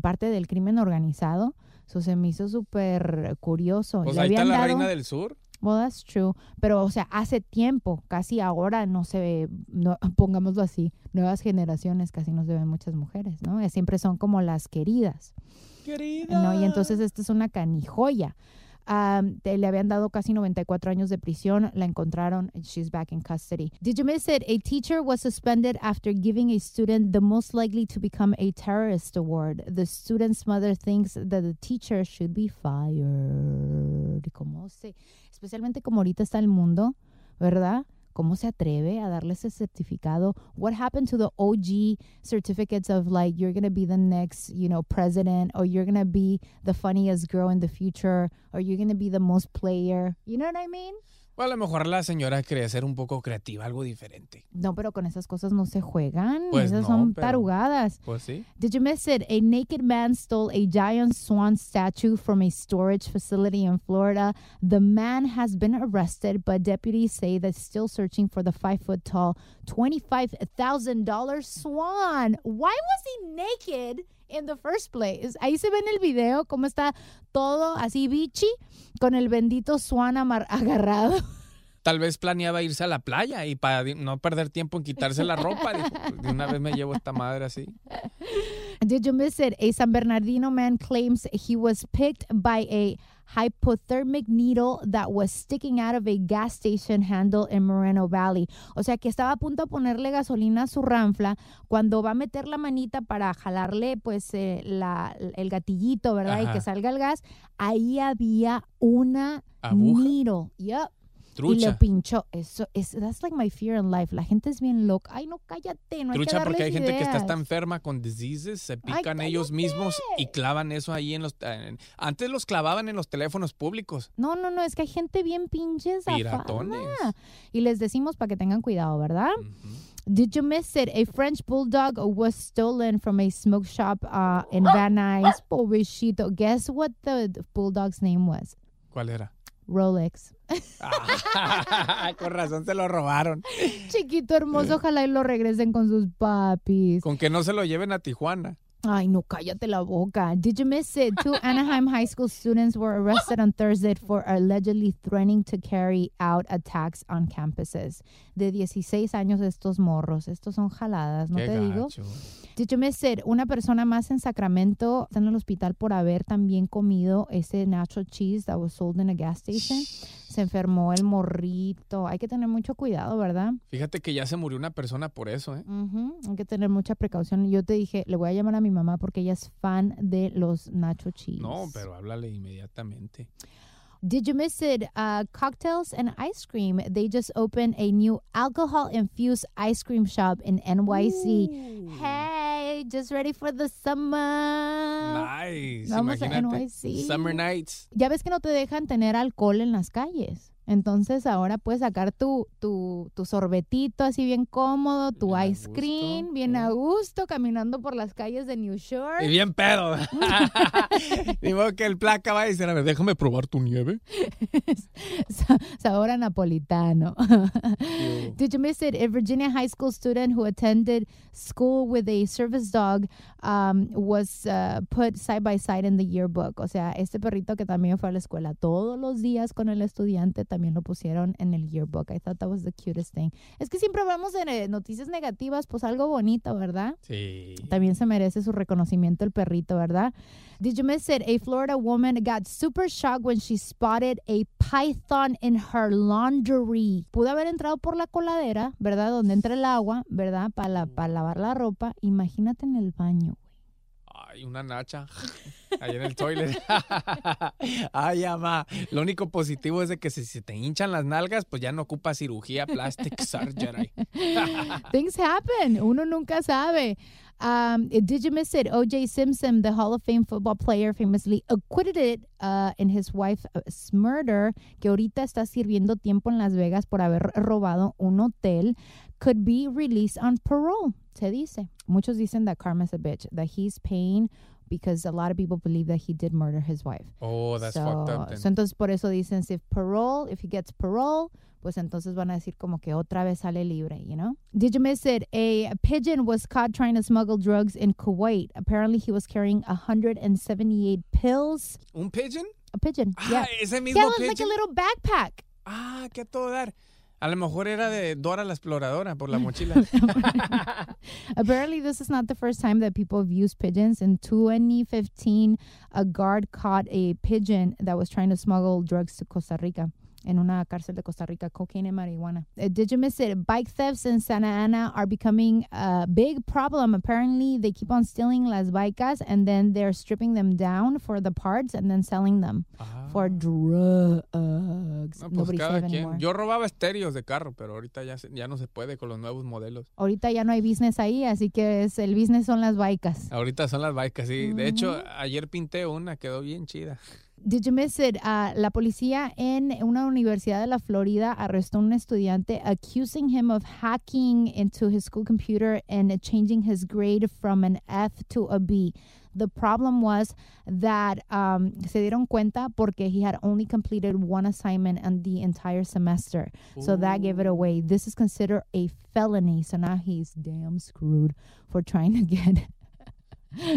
parte del crimen organizado. So, se me hizo súper curioso. Pues Le ahí está la dado- reina del sur. Well, that's true. Pero, o sea, hace tiempo, casi ahora no se ve, no, pongámoslo así, nuevas generaciones casi no se ven muchas mujeres, ¿no? Eh, Siempre son como las queridas. ¿no? Y entonces esta es una canijoya. Um, te- le habían dado casi 94 años de prisión, la encontraron, and she's back in custody. Did you miss it? A teacher was suspended after giving a student the most likely to become a terrorist award. The student's mother thinks that the teacher should be fired. ¿Cómo se? Especialmente como ahorita está el mundo, ¿verdad? ¿Cómo se atreve a darle ese certificado? What happened to the OG certificates of like you're gonna be the next, you know, president, or you're gonna be the funniest girl in the future, or you're gonna be the most player? You know what I mean? O a lo mejor la señora quería ser un poco creativa, algo diferente. No, pero con esas cosas no se juegan. Pues Esas no, son pero- tarugadas. Pues sí. Did you miss it? A naked man stole a giant swan statue from a storage facility in Florida. The man has been arrested, but deputies say they're still searching for the five foot tall, $25,000 swan. Why was he naked in the first place? Ahí se ve en el video cómo está todo así bichi con el bendito swan agarrado. Tal vez planeaba irse a la playa y para no perder tiempo en quitarse la ropa, dijo, "Pues, de una vez me llevo esta madre así. Did you miss it? A San Bernardino man claims he was picked by a hypothermic needle that was sticking out of a gas station handle in Moreno Valley. O sea que estaba a punto de ponerle gasolina a su ranfla cuando va a meter la manita para jalarle pues eh, la, el gatillito, ¿verdad? Y que salga el gas. Ahí había una Aguja. needle. Yep. Y Trucha. le pinchó. Eso es, that's like my fear in life. La gente es bien loca. Ay, no, cállate. No hay que Trucha porque hay darles gente que está ideas. enferma con diseases, se pican ellos mismos y clavan eso ahí en los... en- antes los clavaban en los teléfonos públicos. No, no, no, es que hay gente bien pinches afana. Piratones. Y les decimos para que tengan cuidado, ¿verdad? Did you miss it? A French bulldog was stolen from a smoke shop uh, in Van Nuys. Pobrecito. Guess what the bulldog's name was? ¿Cuál era? Rolex. Con razón se lo robaron. Chiquito hermoso, ojalá y lo regresen con sus papis. Con que no se lo lleven a Tijuana. Ay, no, cállate la boca. Did you miss it? Two Anaheim high school students were arrested on Thursday for allegedly threatening to carry out attacks on campuses. De 16 años estos morros. Estos son jaladas, ¿no Qué te digo? gacho. Did you miss it? Una persona más en Sacramento está en el hospital por haber también comido ese nacho cheese that was sold in a gas station. Se enfermó el morrito. Hay que tener mucho cuidado, ¿verdad? Fíjate que ya se murió una persona por eso, ¿eh? Ujú, Hay que tener mucha precaución. Yo te dije, le voy a llamar a mi mamá porque ella es fan de los nacho cheese. No, pero háblale inmediatamente. Did you miss it? Uh, cocktails and ice cream. They just opened a new alcohol infused ice cream shop in NYC. Hey, just ready for the summer. Nice. Vamos a Imagínate. NYC. Summer nights. Ya ves que no te dejan tener alcohol en las calles. Entonces ahora puedes sacar tu, tu, tu sorbetito así bien cómodo, tu ice cream, bien a gusto, caminando por las calles de New York. Y bien pedo. Digo que el placa va a decir, a ver, déjame probar tu nieve. Sa- sabor a napolitano. Did you miss it? A Virginia high school student who attended school with a service dog um, was uh, put side by side in the yearbook. O sea, este perrito que también fue a la escuela todos los días con el estudiante también lo pusieron en el yearbook. I thought that was the cutest thing. Es que siempre hablamos de eh, noticias negativas, pues algo bonito, ¿verdad? Sí. También se merece su reconocimiento el perrito, ¿verdad? Did you miss it? A Florida woman got super shocked when she spotted a python in her laundry. Pudo haber entrado por la coladera, ¿verdad? Donde entra el agua, ¿verdad? Para la- para lavar la ropa. Imagínate en el baño. Ay, una nacha. Ahí en el toilet. Ay, ama. Lo único positivo es de que si se te hinchan las nalgas, pues ya no ocupa cirugía plastic surgery. Things happen. Uno nunca sabe. Um, did you miss it? O.J. Simpson, the Hall of Fame football player, famously acquitted it uh, in his wife's murder, que ahorita está sirviendo tiempo en Las Vegas por haber robado un hotel, could be released on parole, se dice. Muchos dicen that karma's a bitch, that he's paying because a lot of people believe that he did murder his wife. Oh, that's so, fucked up then. so entonces por eso dicen if parole, if he gets parole, pues entonces van a decir como que otra vez sale libre, you know? Did you miss it? A pigeon was caught trying to smuggle drugs in Kuwait. Apparently he was carrying 178 pills. ¿Un pigeon? A pigeon, Ah, yeah. ese mismo yeah, it was like a little backpack. Ah, qué a todo dar. A lo mejor era de Dora la exploradora por la mochila. Apparently, this is not the first time that people have used pigeons. In 2015, a guard caught a pigeon that was trying to smuggle drugs to Costa Rica. En una cárcel de Costa Rica, cocaine and marijuana. Uh, did you miss it? Bike thefts in Santa Ana are becoming a big problem. Apparently, they keep on stealing las bikes and then they're stripping them down for the parts and then selling them for drugs. No, pues cada quien. Yo robaba estéreos de carro, pero ahorita ya, ya no se puede con los nuevos modelos. Ahorita ya no hay business ahí, así que es, el business son las bikes. Ahorita son las bikes, sí. De hecho, ayer pinté una, quedó bien chida. Did you miss it? Uh, la policía en una universidad de la Florida arrestó a un estudiante accusing him of hacking into his school computer and changing his grade from an F to a B. The problem was that um, se dieron cuenta porque he had only completed one assignment on the entire semester. So that gave it away. This is considered a felony. So now he's damn screwed for trying to get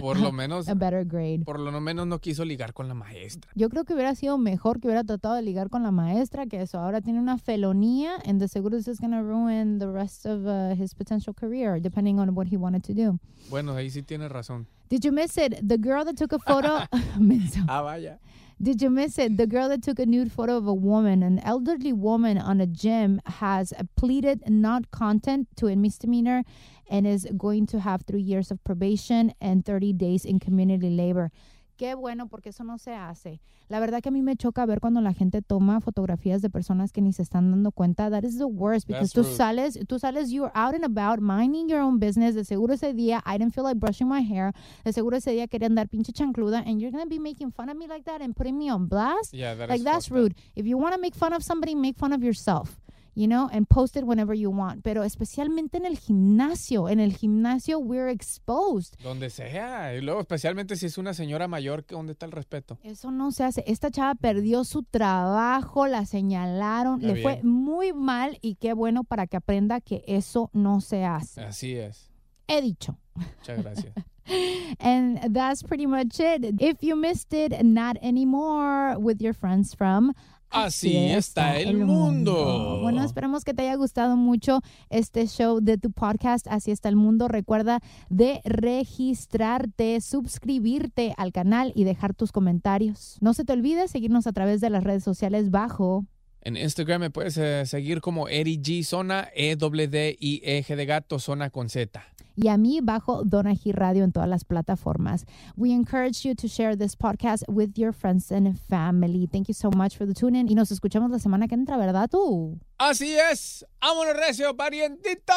Por lo menos, a better grade. por lo menos no quiso ligar con la maestra. Yo creo que hubiera sido mejor que hubiera tratado de ligar con la maestra que eso. Ahora tiene una felonía and seguro is going to ruin the rest of uh, his potential career depending on what he wanted to do. Bueno, ahí sí tienes razón. Did you miss it? The girl that took a photo. Ah, vaya. Did you miss it? The girl that took a nude photo of a woman, an elderly woman on a gym, has pleaded not content to a misdemeanor and is going to have three years of probation and 30 days in community labor. Qué bueno, porque eso no se hace. La verdad que a mí me choca ver cuando la gente toma fotografías de personas que ni se están dando cuenta. That is the worst because That's tú rude. sales, tú sales, you're out and about, minding your own business. De seguro ese día I didn't feel like brushing my hair. De seguro ese día quería andar pinche chancluda and you're gonna be making fun of me like that and putting me on blast. Yeah, that like is that's up. rude. If you want to make fun of somebody, make fun of yourself. You know, and post it whenever you want. Pero especialmente en el gimnasio. En el gimnasio, we're exposed. Donde sea. Y luego, especialmente si es una señora mayor, ¿dónde está el respeto? Eso no se hace. Esta chava perdió su trabajo, la señalaron, Está le fue muy mal y qué bueno para que aprenda que eso no se hace. Así es. He dicho. Muchas gracias. And that's pretty much it. If you missed it, not anymore with your friends from Así está el mundo. Bueno, esperamos que te haya gustado mucho este show de tu podcast Así está el mundo. Recuerda de registrarte, suscribirte al canal y dejar tus comentarios. No se te olvide seguirnos a través de las redes sociales bajo En Instagram me puedes eh, seguir como Eri G Zona, E W D I E G de gato, zona con Z. y a mí bajo Donaji Radio en todas las plataformas. We encourage you to share this podcast with your friends and family. Thank you so much for the tune in y nos escuchamos la semana que entra, ¿verdad tú? Así es. ¡Vámonos, recio, parientito!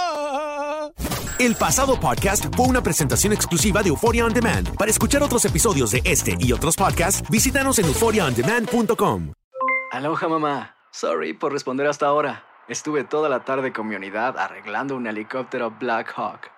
El pasado podcast fue una presentación exclusiva de Euphoria On Demand. Para escuchar otros episodios de este y otros podcasts, visítanos en euphoriaondemand.com. Aloha mamá. Sorry por responder hasta ahora. Estuve toda la tarde con mi unidad arreglando un helicóptero Black Hawk.